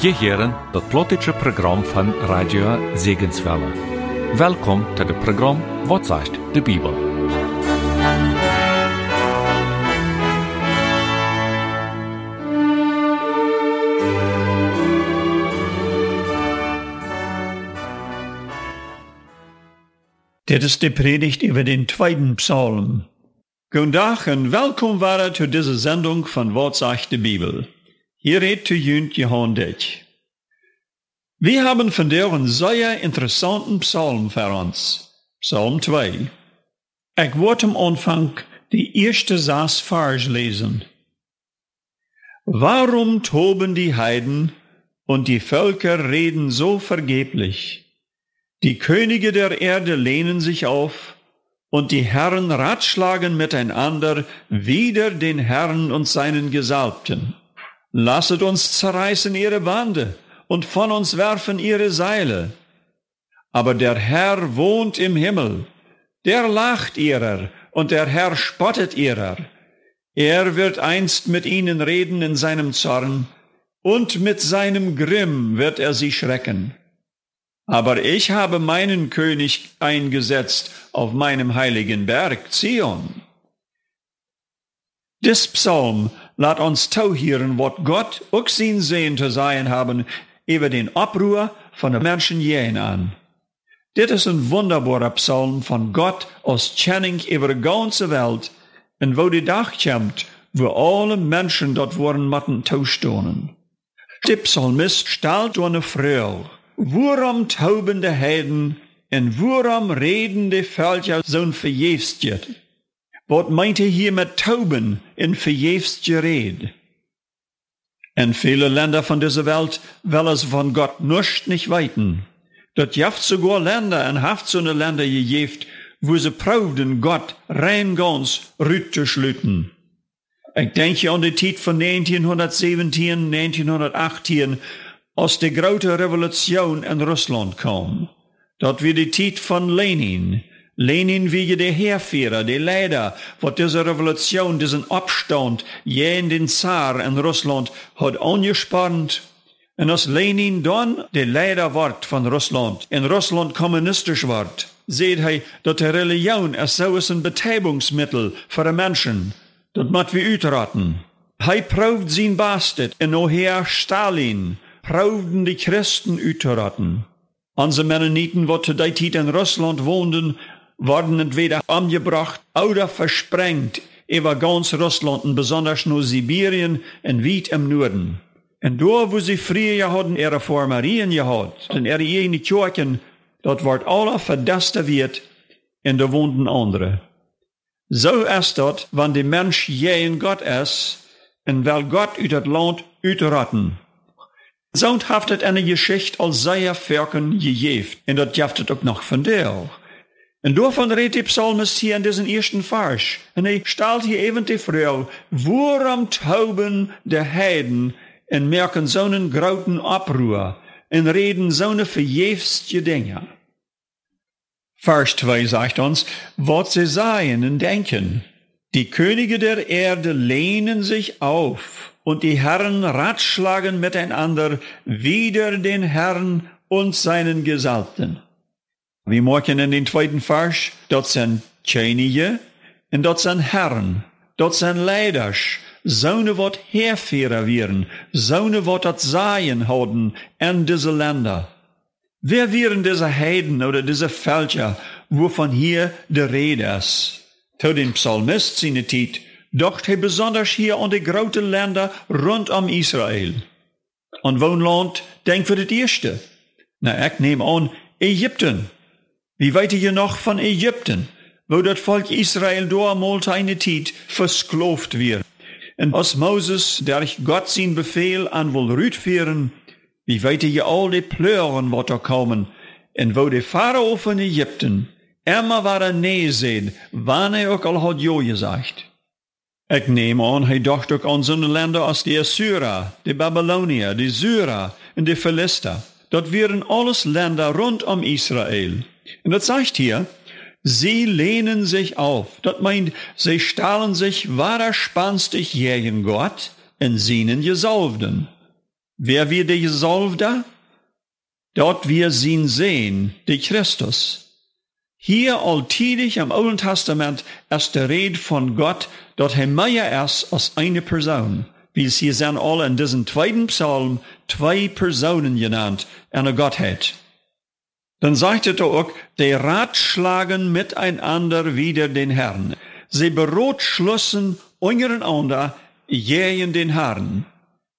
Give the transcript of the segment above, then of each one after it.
Je heren het plotische program van Radio Zegenswelle. Welkom to het program Wat zegt de Bibel? Dit is de predigt über den zweiten Psalm. Guten Tag und willkommen zu dieser Sendung von Wort sagt die Bibel. Hier redet zu Jünd Johann Dich. Wir haben von dir einen sehr interessanten Psalm für uns. Psalm 2. Ich wollte am Anfang die erste sechs Vers lesen. Warum toben die Heiden und die Völker reden so vergeblich? Die Könige der Erde lehnen sich auf, und die Herren ratschlagen miteinander wider den Herrn und seinen Gesalbten. Lasset uns zerreißen ihre Bande und von uns werfen ihre Seile. Aber der Herr wohnt im Himmel, der lacht ihrer und der Herr spottet ihrer. Er wird einst mit ihnen reden in seinem Zorn, und mit seinem Grimm wird er sie schrecken. Aber ich habe meinen König eingesetzt auf meinem heiligen Berg Zion. Dis Psalm lässt uns tauhieren, was Gott auch sein Sehen zu sein haben über den Abruhr von den Menschen jähen an. Dit ist ein wunderbarer Psalm von Gott aus Channing über die ganze Welt und wo die Dach kommt, wo alle Menschen dort worden matten taustonen. Der Psalmist stellt eine Frau, Worum tauben de Heiden en worum reden de Völker zo'n verjefstjet? Wat meint er hier mit tauben in verjefstgered? En viele Länder von dieser Welt will es von Gott nicht nicht weiten. Dort jaft sogar Länder en haft so eine Länder gejeft, wo sie prouden Gott rein ganz rüt zu schlüten. Ich denke an die Zeit von 1917, 1918, als de grote revolution in Russland kwam. Dat weer de tijd van Lenin. Lenin wie de Heerführer, de Leider, wat diese Revolution, diesen Abstand, in den Zar in Russland hat angespannt. Und als Lenin dann der Leider ward von Russland, in Russland kommunistisch ward, seht hij dat de Religion es so ist ein Betäubungsmittel für die Menschen. Dat moet wir uitraten. Hij proeft zijn bastet en oher Stalin, prouden die Christen uiteraten. Onze Mennoniten, wat zu der Zeit in Russland woonden, worden entweder umgebracht oder versprengt über ganz Russland und besonders nur Sibirien und weit im Norden. Und da, wo sie früher hatten, ihre Formerien gehabt, und ihre eigene Kirchen, dort wird alles verdesteriert und da wohnten andere. So ist dort, wenn der Mensch je in Gott ist, und weil Gott ut das Land utraten. Zo'n haftet eine Geschichte als sehr Völkern gegeft, und das jaftet auch noch von der. Und davon redet die Psalmist hier in diesem ersten Vers. Und er stellt hier eben die Frage, worum tauben der Heiden und merken so einen großen Abruhr und reden so eine verjefste Dinge. Vers 2 sagt uns, was sie sagen und denken. Die Könige der Erde lehnen sich auf und die Herren ratschlagen miteinander wider den Herrn und seinen Gesalbten. Wir merken in den zweiten Vers, dort sind Könige und dort sind Herren, dort sind Leiders, Zonen wat Heerführer wären, Zonen wat das Seien haben in diese Länder. Wer wären diese Heiden oder diese Völker, wovon hier die Rede ist? Zu den Psalmist seine Zeit, doch er besonders hier an die großen Länder rund um Israel. Und Wohnland denkt für das erste. Na, ich nehme an, Ägypten. Wie weit ihr noch von Ägypten, wo das Volk Israel damals eine Zeit versklavt wird? Und als Moses, der ich Gott sein Befehl an will rütführen, wie weit ihr all die Plören, wat kommen, und wo der Pharao von Ägypten immer war er nee sehen, wann er auch al hat jo gesagt. Ich nehme an, hij dacht ook an so Länder als die Assyrer, die Babylonier, die Syrer und die Philister. Dort wären alles Länder rund um Israel. Und das sagt hier, sie lehnen sich auf. Das meint, sie stahlen sich wahrer spanstig gegen Gott und seinen Gesalbten. Wer wir die Gesalbte? Dort wir sie sehen, die Christus. Hier alltäglich im Alten Testament ist der Rede von Gott, dort er mehr ist als eine Person. Wie es hier sind alle in diesem zweiten Psalm zwei Personen genannt, eine Gottheit. Dann sagt er auch, die ratschlagen miteinander wieder den Herrn. Sie beratschlussen untereinander gegen den Herrn.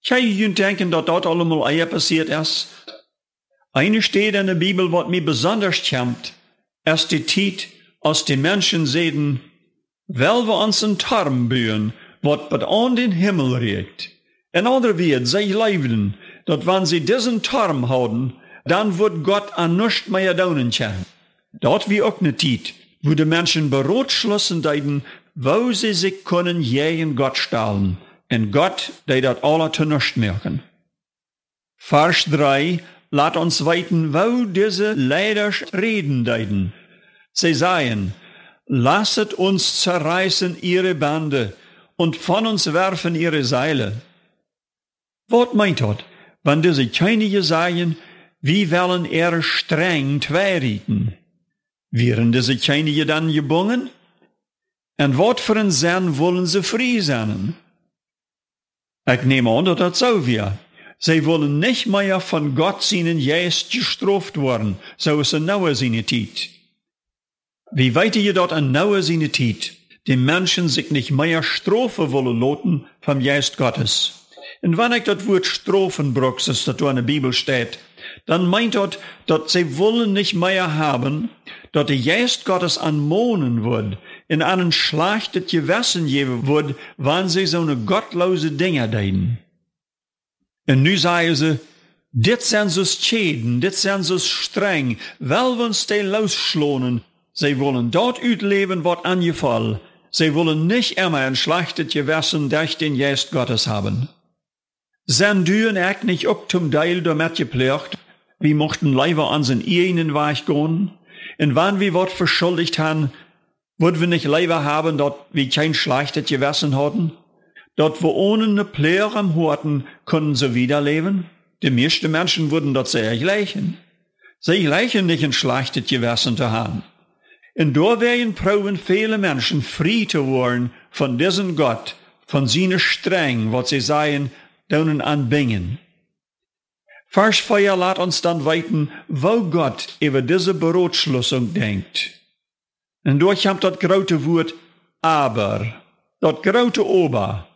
Kann ich denken, dass dort allemal eher passiert ist? Eine steht in der Bibel, was mir besonders kämpft, ist die Zeit, als die Menschen sehen, weil wir uns einen Tarm bühen, was bet an den Himmel regt. In andere wird, sie leben, dass wenn sie diesen Tarm haben, dann wird Gott an nichts mehr daunen können. Dort wie auch ne Zeit, wo die Menschen beratschlossen deiden, wo sie sich können gegen Gott stellen. Und Gott, der dat alle zu nichts merken. Vers 3 Laat uns weiten, wo diese Leider reden deiden. Sie sagen, lasset uns zerreißen ihre Bande und von uns werfen ihre Seile. Was meint dort, wenn diese Könige sagen, wie wollen er streng tweerieten? Wären diese Könige dann gebungen? Und wat für ein Sinn wollen sie frei sein? Ich nehme an, dass das so wäre. Sie wollen nicht mehr von Gott seinen Geist gestraft worden, so ist in Noah seine. Wie weit ihr dort an Noah seine Zeit, die Menschen sich nicht mehr strafen wollen loten vom Geist Gottes. Und wenn ich das Wort strafen bruchs, das da in der Bibel steht, dann meint dort, dass sie wollen nicht mehr haben, dass der Geist Gottes anmohnen wird, in einen schlechtes Gewissen geben wird, wann sie so eine gottlose Dinge deuten. En nu zeiden ze, dit zijn zo schäden, dit zijn zo streng, wel we ons die losschlonen. Sie wollen dort uitleven wat angefallen. Sie wollen nicht immer ein schlechtes Gewissen durch den Geist Gottes haben. Sein Düren echt nicht auch zum Teil damit gepflegt, wie mochten Leiber an sein eigenen Weg gehen. Und wann wir wat verschuldigt haben, würden wir nicht Leiber haben, dort wie kein schlechtes Gewissen hatten? Dort, wo ohne eine Player am Horten, können sie wieder leben. Die meisten Menschen würden dort sehr gleichen. Sie gleichen nicht ein schlechtes Gewissen zu haben. Und da werden proben viele Menschen frei zu werden von diesem Gott, von seiner Streng, was sie seien, denen anbingen. Vers 4 lässt uns dann weiten, wo Gott über diese Beratschlussung denkt. Und durch haben das große Wort aber, das große Ober,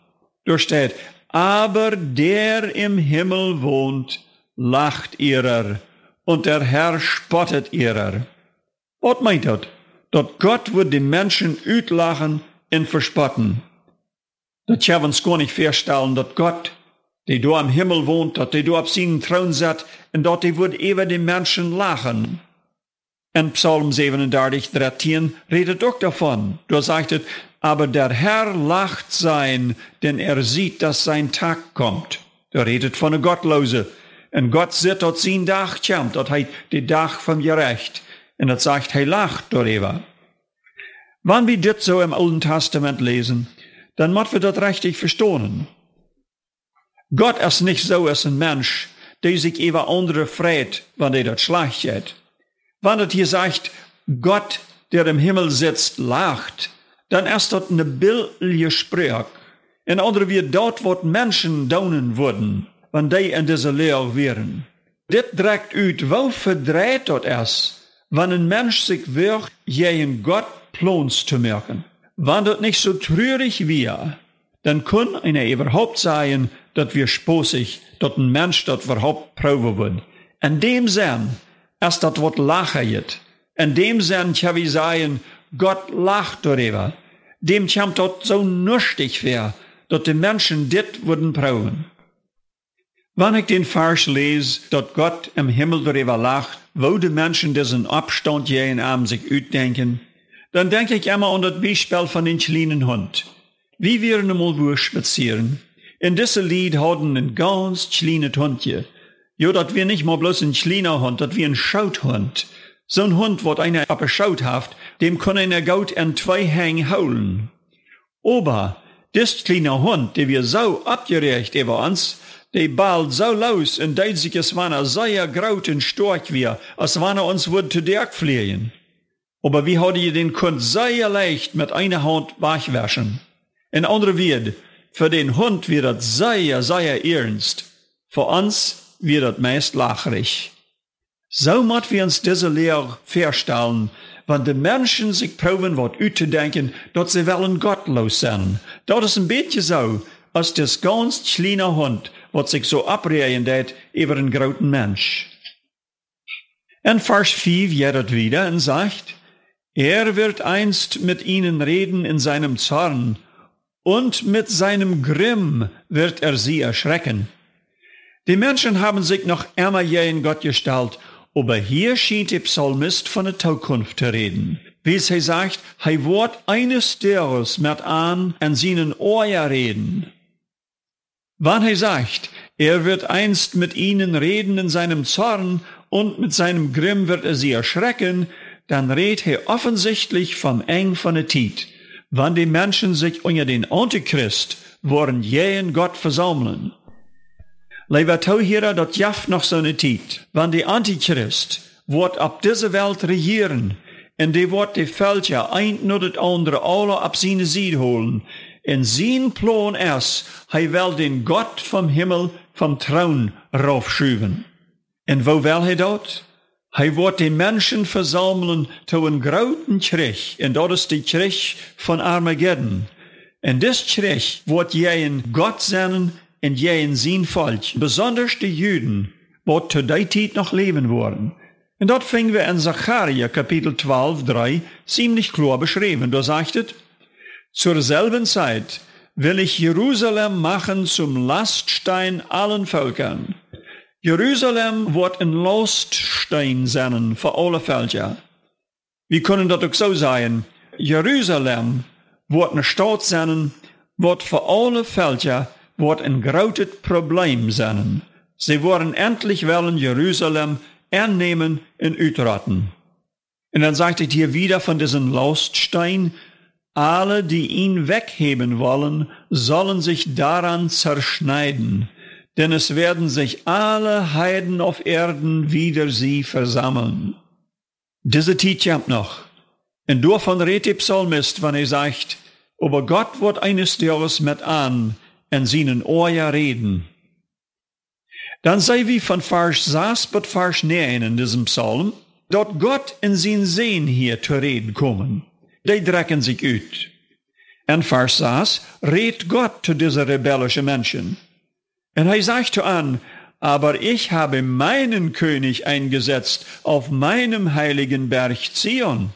da steht, aber der im Himmel wohnt, lacht ihrer, und der Herr spottet ihrer. Was meint das? Dat Gott wird die Menschen utlachen und verspotten. Das wir uns gar nicht vorstellen, dass Gott, der da im Himmel wohnt, dass der da auf seinen Thron sitzt, und dort der wird über die Menschen lachen. In Psalm 37, 13 redet auch davon. Da sagt aber der Herr lacht sein, denn er sieht, dass sein Tag kommt. Er redet von der Gottlose. Und Gott sieht dort sein Dach kommt, dort heißt die Dach vom Gerecht. Und das sagt, er lacht darüber. Wenn wir das so im Alten Testament lesen, dann müssen wir das richtig verstehen. Gott ist nicht so als ein Mensch, der sich über andere freut, wenn er das schlecht geht. Wenn er hier sagt, Gott, der im Himmel sitzt, lacht, dann ist das eine bildliche Sprache. In andere wie dort, wo Menschen daunen würden, wenn die in dieser Lehre wären. Dit dragt uit, wo verdreht dort ist, wenn ein Mensch sich wird, gegen Gott plons zu merken. Wenn das nicht so trürig wäre, dann kann einer überhaupt sagen, dass wir sposig, dass ein Mensch das überhaupt proben wird. In dem Sinn das was lachen jetzt. In dem Sinn kann ich Gott lacht darüber. Dem kommt dort so nüchtig wär, dass die Menschen dit würden brauchen. Wenn ich den Vers lese, dass Gott im Himmel darüber lacht, wo die Menschen diesen Abstand jeden Abend sich utdenken, dann denke ich immer an das Beispiel von den kleinen Hund. Wie wir einmal wo spazieren. In diesem Lied hatten ein ganz kleines Hundje. Jo, dat wir nicht mal bloß ein kleiner Hund, dat wir ein Schauthund. So ein Hund, wat einer abgeschaut haft, dem kann einer Gaut in zwei Hängen holen. Aber, das kleine Hund, der wir so abgerecht über uns, die bald so los und deed sich es wanneer sehr groot en stark wir, als wanneer uns wird zu dirk fliehen. Aber wie hat ihr den Kund sehr leicht mit einer Hand wegwaschen? In andere Wort, für den Hund wird das sehr, sehr ernst. Für uns wird das meist lacherig. So muss wir uns diese Lehre verstellen, wenn die Menschen sich proben, was denken, dass sie wollen gottlos sein. Das ist ein bisschen so, als das ganz kleine Hund, was sich so abreden deed über einen großen Mensch. In Vers 5 jedet wieder und sagt, er wird einst mit ihnen reden in seinem Zorn, und mit seinem Grimm wird er sie erschrecken. Die Menschen haben sich noch immer je in Gott gestellt, aber hier schien der Psalmist von der Zukunft zu reden. Wie es sagt, er wird eines Tages mit an an seinen Ohren reden. Wann er sagt, er wird einst mit ihnen reden in seinem Zorn und mit seinem Grimm wird er sie erschrecken, dann redet er offensichtlich vom Eng von der Tiet, wann die Menschen sich unter den Antichrist wollen jähen Gott versammeln. Lieber Tauhierer, dat jaft noch so eine Tiet, wann die Antichrist wird ab dieser Welt regieren, und die wird die Völker ein nur das andere alle ab seine Seite holen, in sein Plan ist, er will den Gott vom Himmel vom Thron raufschuben. Und wo will er dort? Er wird die Menschen versammeln zu einem großen Krieg, und dort ist die Krieg von Armageddon. Und das Krieg wird jeden Gott sein und jeden sein Volk, besonders die Juden, wird zu der Zeit noch leben worden. Und dort fingen wir in Zacharia Kapitel 12, 3 ziemlich klar beschrieben. Da sagt es, zur selben Zeit will ich Jerusalem machen zum Laststein allen Völkern. Jerusalem wird ein Laststein sein für alle Völker. Wir können das auch so sagen. Jerusalem wird eine Stadt sein, wird für alle Völker wird ein großes Problem sein. Sie wollen endlich wollen Jerusalem annehmen und utraten. Und dann sagt es hier wieder von diesem Laststein, alle, die ihn wegheben wollen, sollen sich daran zerschneiden, denn es werden sich alle Heiden auf Erden wider sie versammeln. Diese Tiet kommt noch. Und davon redet der Psalmist, wenn er sagt, aber Gott wird eines Tages mit an, in seinen Ohren reden. Dann sei wie von Vers 6 bis Vers 9 in diesem Psalm, dort Gott in sein Sehen hier zu reden kommen die drecken sich uit. En vers 6 redet Gott zu dieser rebellischen Menschen. Und er sagt an, aber ich habe meinen König eingesetzt auf meinem heiligen Berg Zion.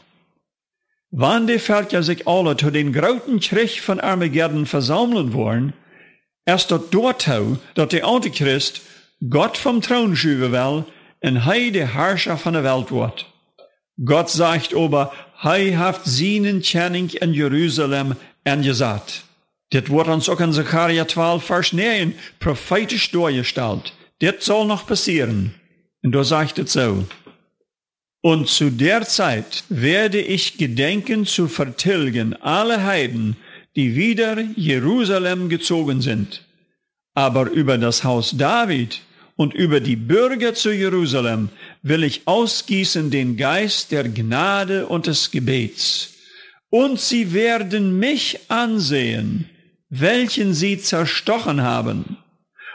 Wann die Völker sich alle zu den großen Krieg von Armageddon versammeln wollen, erst dort dort, dass der Antichrist Gott vom Thron schieben will und er der Herrscher von der Welt wird. Gott sagt aber, hij heeft zijn kenning in Jerusalem angesagt. Dit wordt ons ook in Zechariah 12, Vers 9 prophetisch durchgestellt. Dit soll noch passieren. Und da sagt es so. Und zu der Zeit werde ich gedenken zu vertilgen alle Heiden, die wieder Jerusalem gezogen sind. Aber über das Haus David und über die Bürger zu Jerusalem will ich ausgießen den Geist der Gnade und des Gebets. Und sie werden mich ansehen, welchen sie zerstochen haben,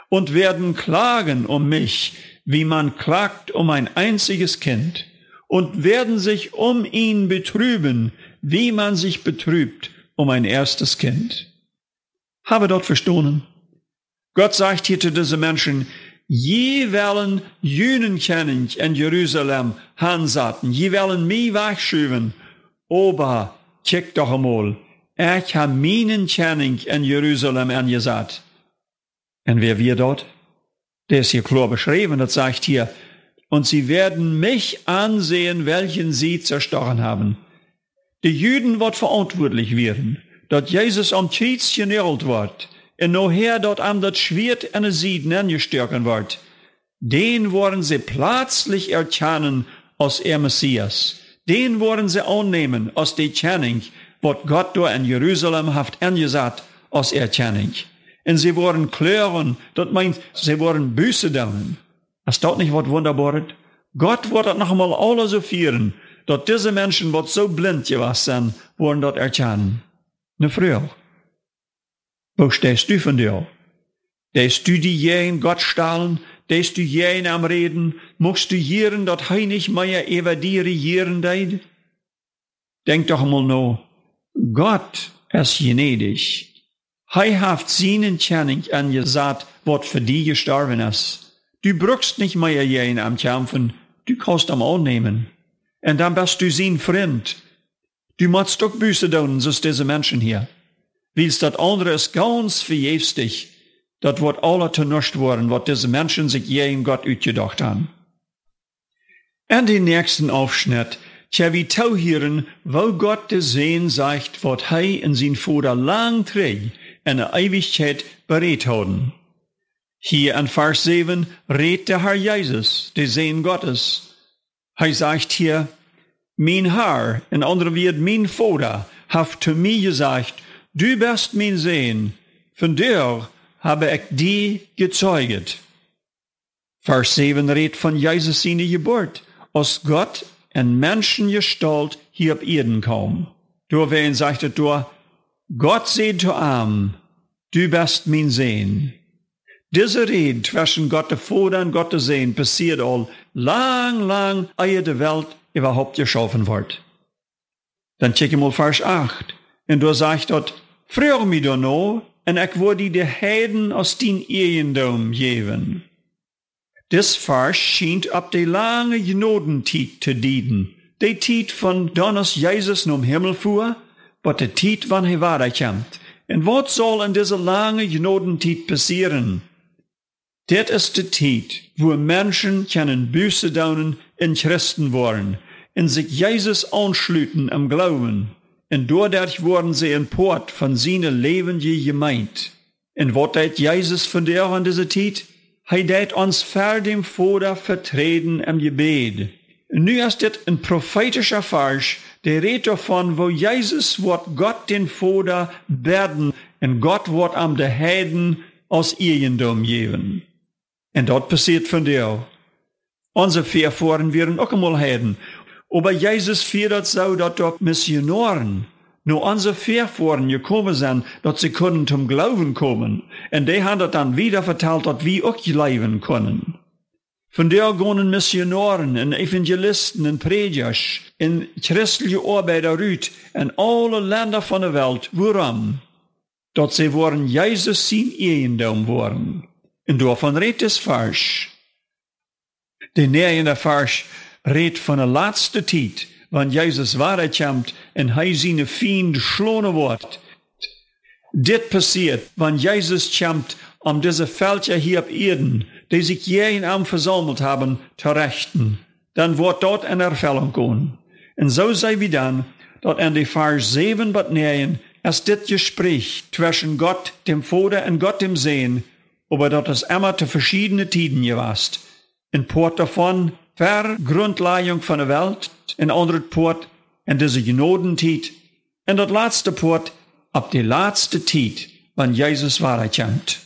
und werden klagen um mich, wie man klagt um ein einziges Kind, und werden sich um ihn betrüben, wie man sich betrübt um ein erstes Kind. Habe dort verstohlen. Gott sagt hier zu diesen Menschen, Je willen jenen kennen in Jerusalem hanzaten. Je willen mij wegschuiven. Aber, kijk doch einmal. Ich habe meinen Kenning in Jerusalem angesagt. Und wer wir dort? Der ist hier klar beschrieben, das sagt hier. Und sie werden mich ansehen, welchen sie zerstochen haben. Die Juden wird verantwortlich werden, dass Jesus am Kreuz genährt wird en noher dort am dat Schwert an Sieden angestärken wird, den wollen sie plötzlich erkennen als er Messias. Den wollen sie annehmen als die Channing, wat Gott da in Jerusalem haft angesagt als Erkennung. En sie worden kleuren, dat meint, sie worden Büße down. Ist dat nicht wat wunderbares? Gott wird dat noch einmal alles so vieren, dat diese Menschen, wat so blind gewesen sind, worden dat erkennen. Ne früher. Wo stehst du von dir? Stehst du die jen Gott stahlen, stehst du jen am Reden, musst du jieren, dat hei nicht mehr über die regieren deid? Denk doch mal no, Gott ist gnädig. Hei haft seinen Tjerning angesagt, wat für die gestorben ist. Du brückst nicht mehr jen am Kämpfen, du kannst am annehmen. Und dann bist du sein Freund. Du musst doch Büße tun, so diese Menschen hier. Wils dat andere ist ganz verjefstig. Dat wird alle tenuscht worden, wat diese Menschen sich je in Gott uitgedacht haben. Und den nächsten Aufschnitt, tja wie tauhieren, wo Gott de sagt, wat hei in sein Vater lang trägt, in der Ewigkeit berät haben. Hier in Vers 7 redet der Herr Jesus, der Sehen Gottes. Er sagt hier, mein Herr, in anderen wird mein Vater, hat zu mir gesagt, du bist mein Sehen, von dir habe ich die gezeugt. Vers 7 redet von Jesus seine Geburt, als Gott in Menschengestalt hier auf Erden kam. Du wen sagte du, Gott seht zu arm, du bist mein Sehen. Diese Rede zwischen Gott der Vater und Gott der Sehen passiert all lang, lang, ehe die Welt überhaupt geschaffen wird. Dann check mal Vers 8. Und du sagst dort, früher mich doch noch, und ich würde die Heiden aus den Eiendom geben. Das Vers scheint ab die lange Genodentiet zu dienen. Die Tiet von Donners Jesus nom Himmel fuhr, aber die Tiet, wann er weiterkommt. Und was soll in dieser lange Genodentiet passieren? Dit is de tijd wo Menschen können Büße daunen in Christen worden, in sich Jesus anschlüten am Glauben. Und dadurch wurden sie ein Port von seiner lebenden gemeint. Und was tät Jesus von der an dieser Zeit? Hij deed uns ver dem Vater vertreten im Gebet. Und nu ist dit ein prophetischer Vers, der redet davon, wo Jesus wird Gott den Vater werden, und Gott wird am der Heiden aus Eigendom geben. Und dort passiert von dir. Unsere Vorfahren wären auch einmal Heiden. Aber Jesus fährt so, dass dort Missionaren nur unsere Vorfahren gekommen sind, dass sie können zum Glauben kommen. Und die haben das dann wieder verteilt, dass wir auch leben können. Von der gehen Missionaren und Evangelisten und Predigers in christliche Arbeiter rüt in alle Länder von der Welt. Warum? Dass sie waren Jesus sein Eigendom waren. Und davon redet es falsch. Der nächste Vers redet von der letzten Wenn Jesus weiterkommt und er seine Fiend schlonen wird. Dit passiert, wenn Jesus kommt, um diese Völker hier auf Erden, die sich jeden Abend versammelt haben, zu rechten. Dann wird dort eine Erfüllung kommen. Und so sei wie dann, dort in die Vers 7 bis 9, erst dit Gespräch zwischen Gott, dem Vater und Gott, dem Sehen, aber dat is immer zu verschiedenen Tiden gewast. In Port davon, ver Grundlegung von der Welt, in andere Port, in diese Genodentiet, in dat laatste Port, ab die laatste Tiet, wann Jesus weiterkommt.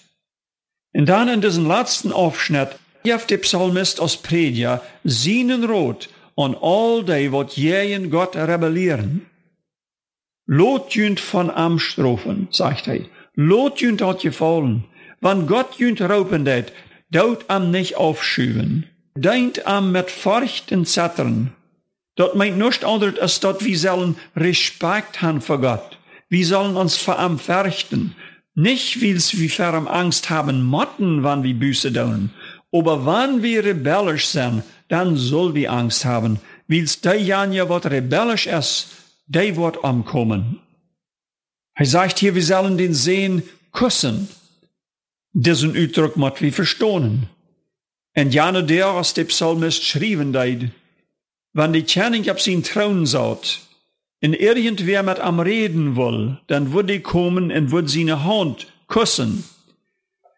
Und dann in diesem letzten Aufschnitt, gibt der Psalmist aus Predia seinen Rot an all die, wat jähen Gott rebellieren. Lot jünt von Amstrophen, sagt er. Lot jünt hat gefallen. Wann Gott jünt raupen det, daut am nicht aufschüben. Deint am mit Furcht und Zattern. Dort meint nicht anders, als dort wir sollen Respekt haben vor Gott. Wir sollen uns vor ihm fürchten. Nicht, weil's wir vor ihm Angst haben motten, wann wir Büße tun. Aber wann wir rebellisch sind, dann soll wir Angst haben. Weil's der Janja, wat rebellisch ist, der wird umkommen. Er sagt hier, wir sollen den Sehen küssen. Diesen Uitdruck moet we verstonen. En jane der als de psalmist schreven wann die Kenning op zijn troon zat, en irgendwer met am reden wil, dan würde die kommen en würde seine Hand kussen.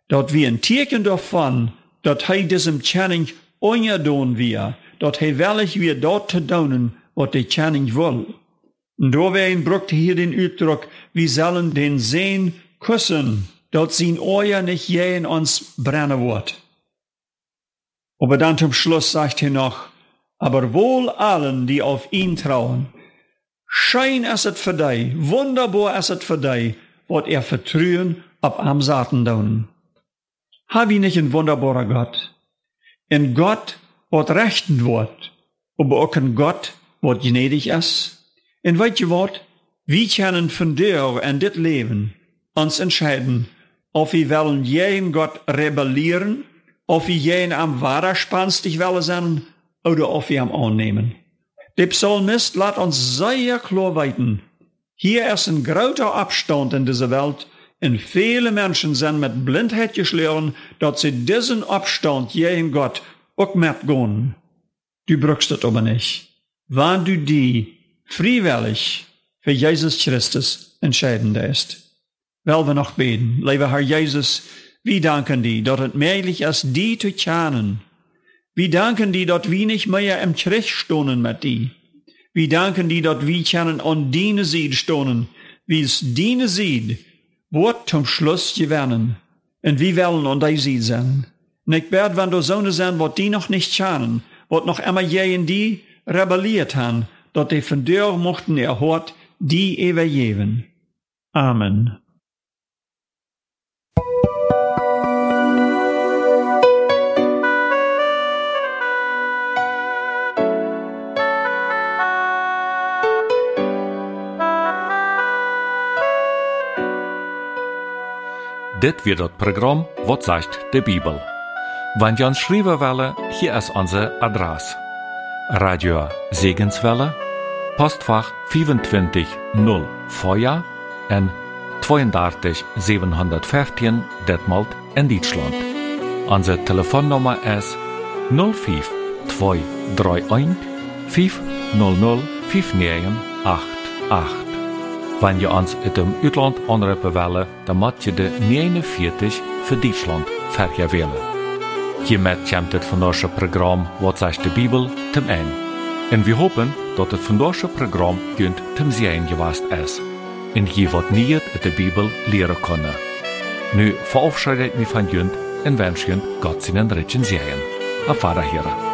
Dat wie ein teken davon, dat hij diesem Kenning ongedaan wir, dat hij wellig weer dort te doen, wat die Kenning wil. En doorwegen brucht hier den Uitdruck, wir sollen den Sehen kussen. dort zien Euer nicht je in uns brennen wird. Aber dann zum Schluss sagt er noch, aber wohl allen, die auf ihn trauen. Schein es für dich, wunderbar es für dich, wat er vertrauen ab am Satan doen. Hab ich nicht ein wunderbarer Gott? Ein Gott, wat rechten wird, aber auch ein Gott, wat gnädig ist. Und weet je wat? Wir können von dir in dit Leben uns entscheiden, ob wir wollen jeden Gott rebellieren, ob wir jeden am widerspenstig wollen sein, oder wir am annehmen. Der Psalmist lässt uns sehr klar weiten. Hier ist ein großer Abstand in dieser Welt, und viele Menschen sind mit Blindheit geschlagen, dass sie diesen Abstand jeden Gott auch mitgehen. Du brauchst das aber nicht. Wann du die freiwillig für Jesus Christus entscheiden ist. Wel we noch beten. Lieber Herr Jesus, wir danken dir, dass es möglich ist, die zu kennen. Wir danken dir, dass wir nicht mehr im Krieg stonen mit dir. Wir danken dir, dass wir können an deine Seite stonen, wie es deine Seite wird zum Schluss gewinnen. Und wir wollen an deine Seite sein. Und ich wenn du Söhne sind, wo die noch nicht kennen, wo noch immer je in die rebelliert haben, dass die von dir mochten erhört, die eeuwen. Amen. Dit wird das Programm Wat sagt de Bibel. Wenn ihr uns schreiben wollen, hier ist unser Adresse. Radio Segenswelle, Postfach 25 0 Feuer en 32 715 Detmold in Deutschland. Onze telefoonnummer is 05 231 500 5988. Wenn je ons uit dem Utland anrufen willen, dan moet je de 49 voor Duitsland vergewillen. Hiermit komt het vandaagse programma Wat zegt de Bibel ten einde. En we hopen dat het vandaagse programma kunt ten zijn geweest is. En je wat niet uit de Bibel leren kunnen. Nu verabschiede ik van junt en wens junt God zijn zijn. Auf Vater Heren.